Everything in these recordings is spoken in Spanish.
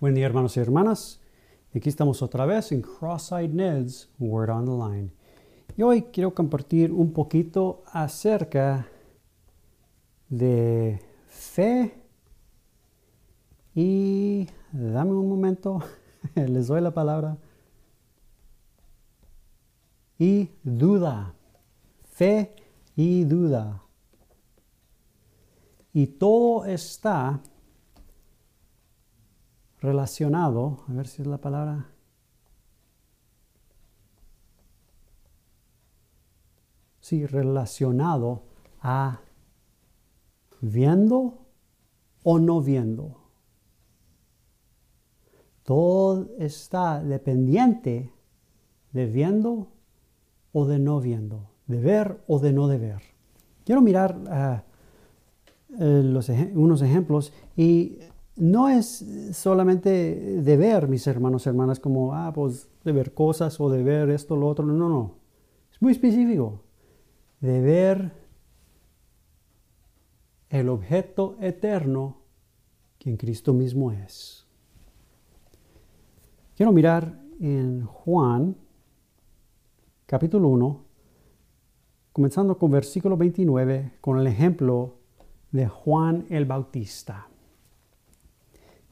Buen día hermanos y hermanas. Aquí estamos otra vez en Cross-Eyed Ned's Word on the Line. Y hoy quiero compartir un poquito acerca de fe y dame un momento, les doy la palabra. Y duda, fe y duda. Y todo está relacionado, a ver si es la palabra. Sí, relacionado a viendo o no viendo. Todo está dependiente de viendo o de no viendo, de ver o de no de ver. Quiero mirar ah, eh, unos ejemplos y no es solamente de ver, mis hermanos y hermanas, como, ah, pues de ver cosas o de ver esto, lo otro. No, no. Es muy específico. De ver el objeto eterno que en Cristo mismo es. Quiero mirar en Juan, capítulo 1, comenzando con versículo 29, con el ejemplo de Juan el Bautista.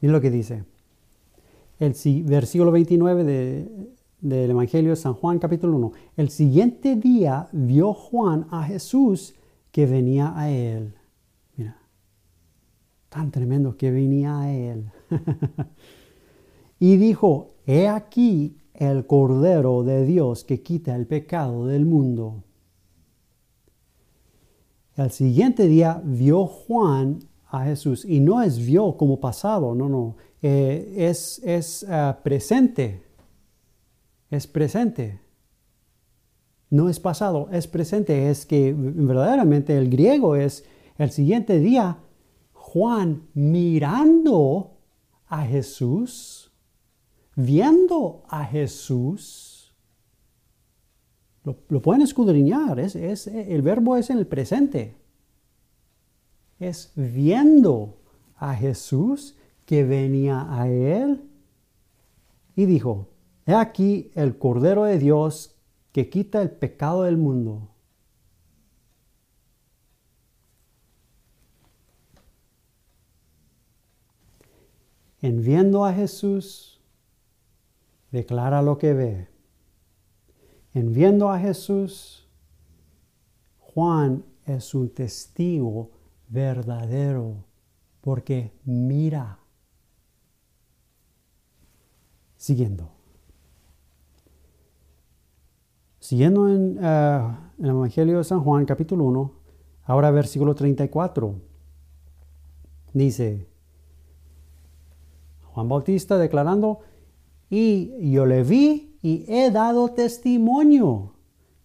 Miren lo que dice. El versículo 29 del Evangelio de San Juan capítulo 1. El siguiente día vio Juan a Jesús que venía a él. Mira, tan tremendo que venía a él. y dijo, he aquí el Cordero de Dios que quita el pecado del mundo. El siguiente día vio Juan a Jesús. Y no es vio como pasado, no, no. Eh, es, es ah, presente. Es presente. No es pasado, es presente. Es que verdaderamente el griego es el siguiente día, Juan mirando a Jesús, viendo a Jesús. Lo, pueden escudriñar, es, es, el verbo es en el presente es viendo a Jesús que venía a él y dijo, he aquí el Cordero de Dios que quita el pecado del mundo. En viendo a Jesús, declara lo que ve. En viendo a Jesús, Juan es un testigo verdadero, porque mira. Siguiendo. Siguiendo en, eh, en, el Evangelio de San Juan, capítulo 1, ahora versículo 34. Dice, Juan Bautista declarando, y yo le vi y he dado testimonio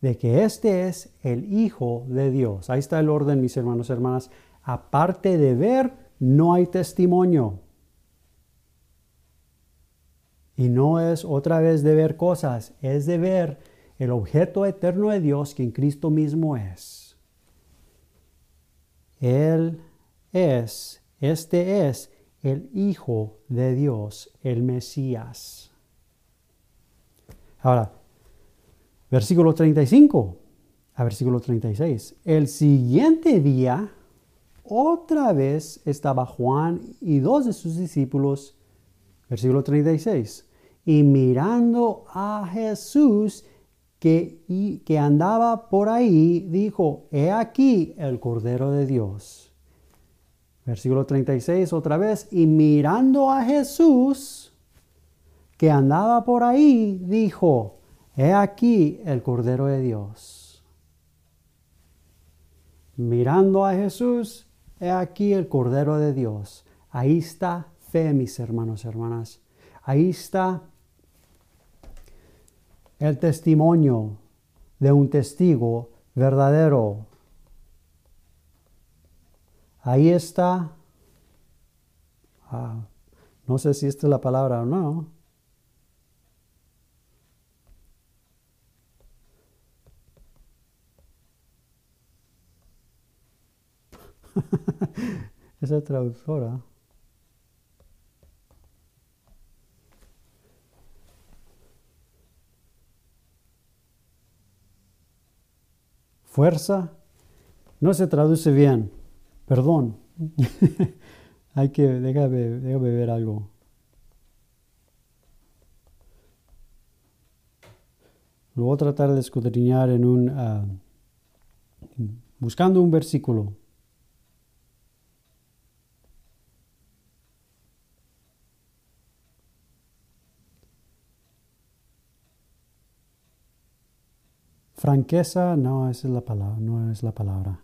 de que este es el Hijo de Dios. Ahí está el orden, mis hermanos y hermanas. Aparte de ver, no hay testimonio. Y no es otra vez de ver cosas, es de ver el objeto eterno de Dios que en Cristo mismo es. Él es, este es el Hijo de Dios, el Mesías. Ahora, versículo 35 a versículo 36. El siguiente día, otra vez estaba Juan y dos de sus discípulos, versículo 36, y mirando a Jesús que, que andaba por ahí, dijo, he aquí el Cordero de Dios. Versículo 36 otra vez, y mirando a Jesús que andaba por ahí, dijo, he aquí el Cordero de Dios. Mirando a Jesús, He aquí el Cordero de Dios. Ahí está fe, mis hermanos y hermanas. Ahí está el testimonio de un testigo verdadero. Ahí está, ah, no sé si esta es la palabra o no, Esa traductora. Fuerza no se traduce bien. Perdón. Hay que, déjame, déjame ver algo. Lo voy a tratar de escudriñar en un... Uh, buscando un versículo. Franqueza, no, es la palabra, no es la palabra.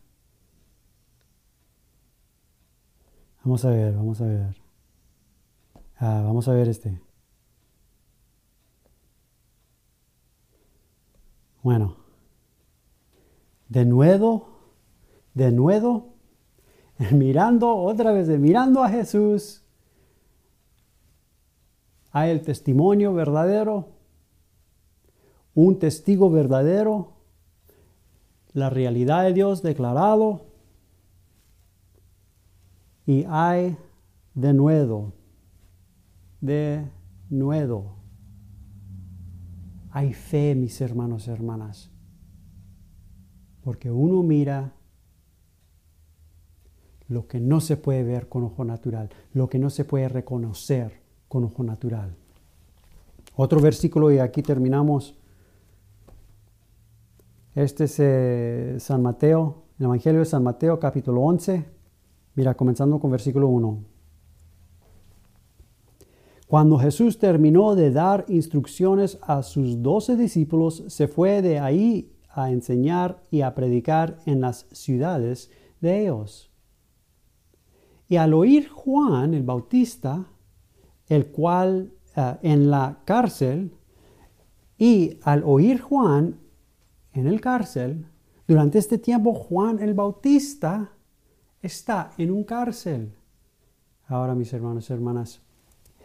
Vamos a ver, vamos a ver. Ah, vamos a ver este. Bueno, de nuevo, de nuevo, mirando otra vez, mirando a Jesús, hay el testimonio verdadero un testigo verdadero, la realidad de Dios declarado y hay de nuevo, de nuevo. Hay fe, mis hermanos y hermanas, porque uno mira lo que no se puede ver con ojo natural, lo que no se puede reconocer con ojo natural. Otro versículo y aquí terminamos. Este es eh, San Mateo, el Evangelio de San Mateo capítulo 11. Mira, comenzando con versículo 1. Cuando Jesús terminó de dar instrucciones a sus doce discípulos, se fue de ahí a enseñar y a predicar en las ciudades de ellos. Y al oír Juan el Bautista, el cual eh, en la cárcel, y al oír Juan en el cárcel, durante este tiempo Juan el Bautista está en un cárcel. Ahora, mis hermanos y hermanas,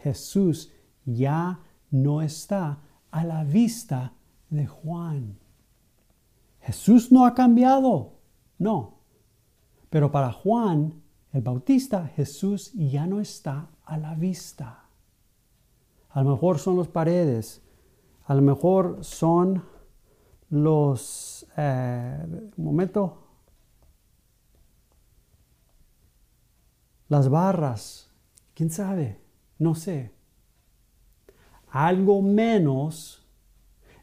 Jesús ya no está a la vista de Juan. Jesús no ha cambiado, no. Pero para Juan el Bautista, Jesús ya no está a la vista. A lo mejor son las paredes, a lo mejor son los, eh, momento, las barras, quién sabe, no sé. Algo menos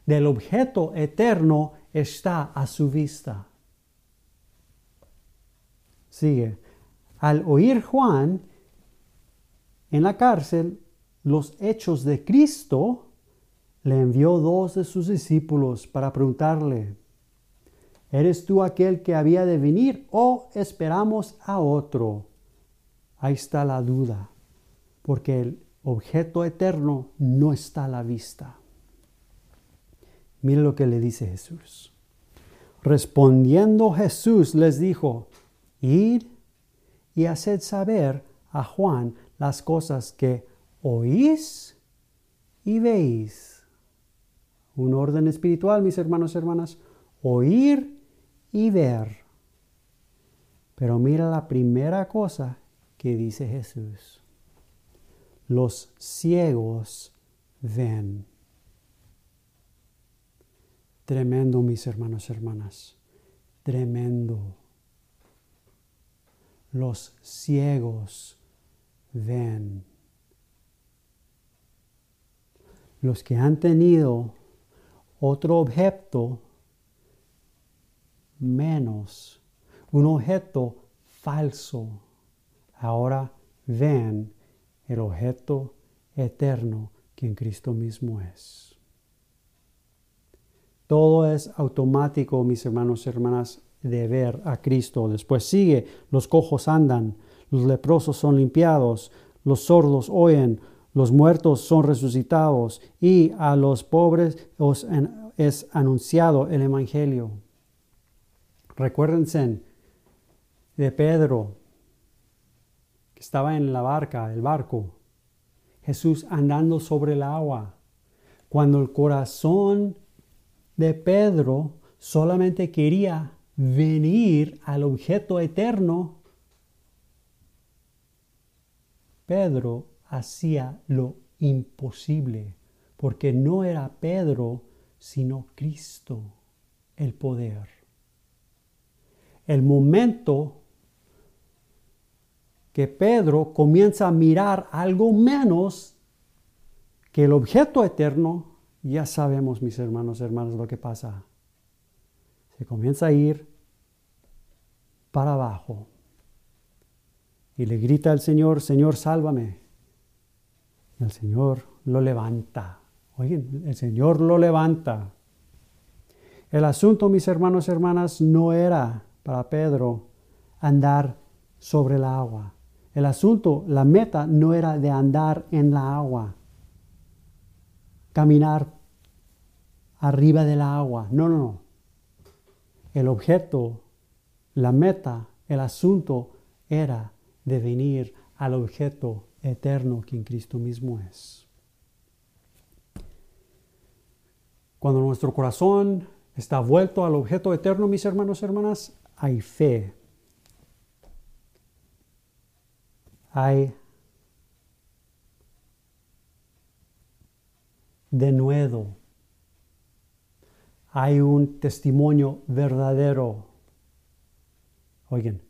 del objeto eterno está a su vista. Sigue. Al oír Juan en la cárcel los hechos de Cristo, le envió dos de sus discípulos para preguntarle, ¿eres tú aquel que había de venir o esperamos a otro? Ahí está la duda, porque el objeto eterno no está a la vista. Mire lo que le dice Jesús. Respondiendo Jesús les dijo, id y haced saber a Juan las cosas que oís y veis un orden espiritual, mis hermanos y hermanas, oír y ver. Pero mira la primera cosa que dice Jesús. Los ciegos ven. Tremendo, mis hermanos y hermanas. Tremendo. Los ciegos ven. Los que han tenido otro objeto menos, un objeto falso. Ahora ven el objeto eterno que en Cristo mismo es. Todo es automático, mis hermanos y hermanas, de ver a Cristo. Después sigue, los cojos andan, los leprosos son limpiados, los sordos oyen, los muertos son resucitados y a los pobres os es anunciado el Evangelio. Recuérdense de Pedro, que estaba en la barca, el barco, Jesús andando sobre el agua. Cuando el corazón de Pedro solamente quería venir al objeto eterno, Pedro hacía lo imposible, porque no era Pedro, sino Cristo, el poder. el momento que Pedro comienza a mirar algo menos que el objeto eterno, ya sabemos, mis hermanos, hermanas, lo que pasa. Se comienza a ir para abajo y le grita al Señor, Señor, sálvame. El Señor lo levanta. Oigan, el Señor lo levanta. El asunto, mis hermanos y hermanas, no era para Pedro andar sobre el agua. El asunto, la meta no era de andar en la agua, caminar arriba del agua. No, no, no. El objeto, la meta, el asunto era de venir al objeto eterno que en Cristo mismo es. Cuando nuestro corazón está vuelto al objeto eterno, mis hermanos y hermanas, hay fe. Hay denuedo. Hay un testimonio verdadero. Oigan,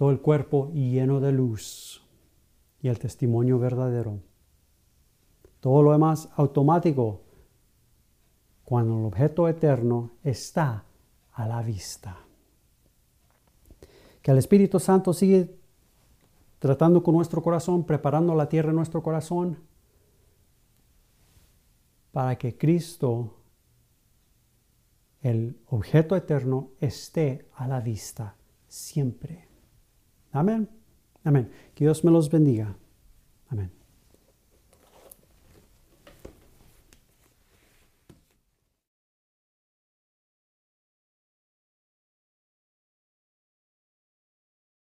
todo el cuerpo lleno de luz y el testimonio verdadero. Todo lo demás automático cuando el objeto eterno está a la vista. Que el Espíritu Santo sigue tratando con nuestro corazón, preparando la tierra en nuestro corazón, para que Cristo, el objeto eterno, esté a la vista siempre. Amén. Amén. Que Dios me los bendiga. Amén.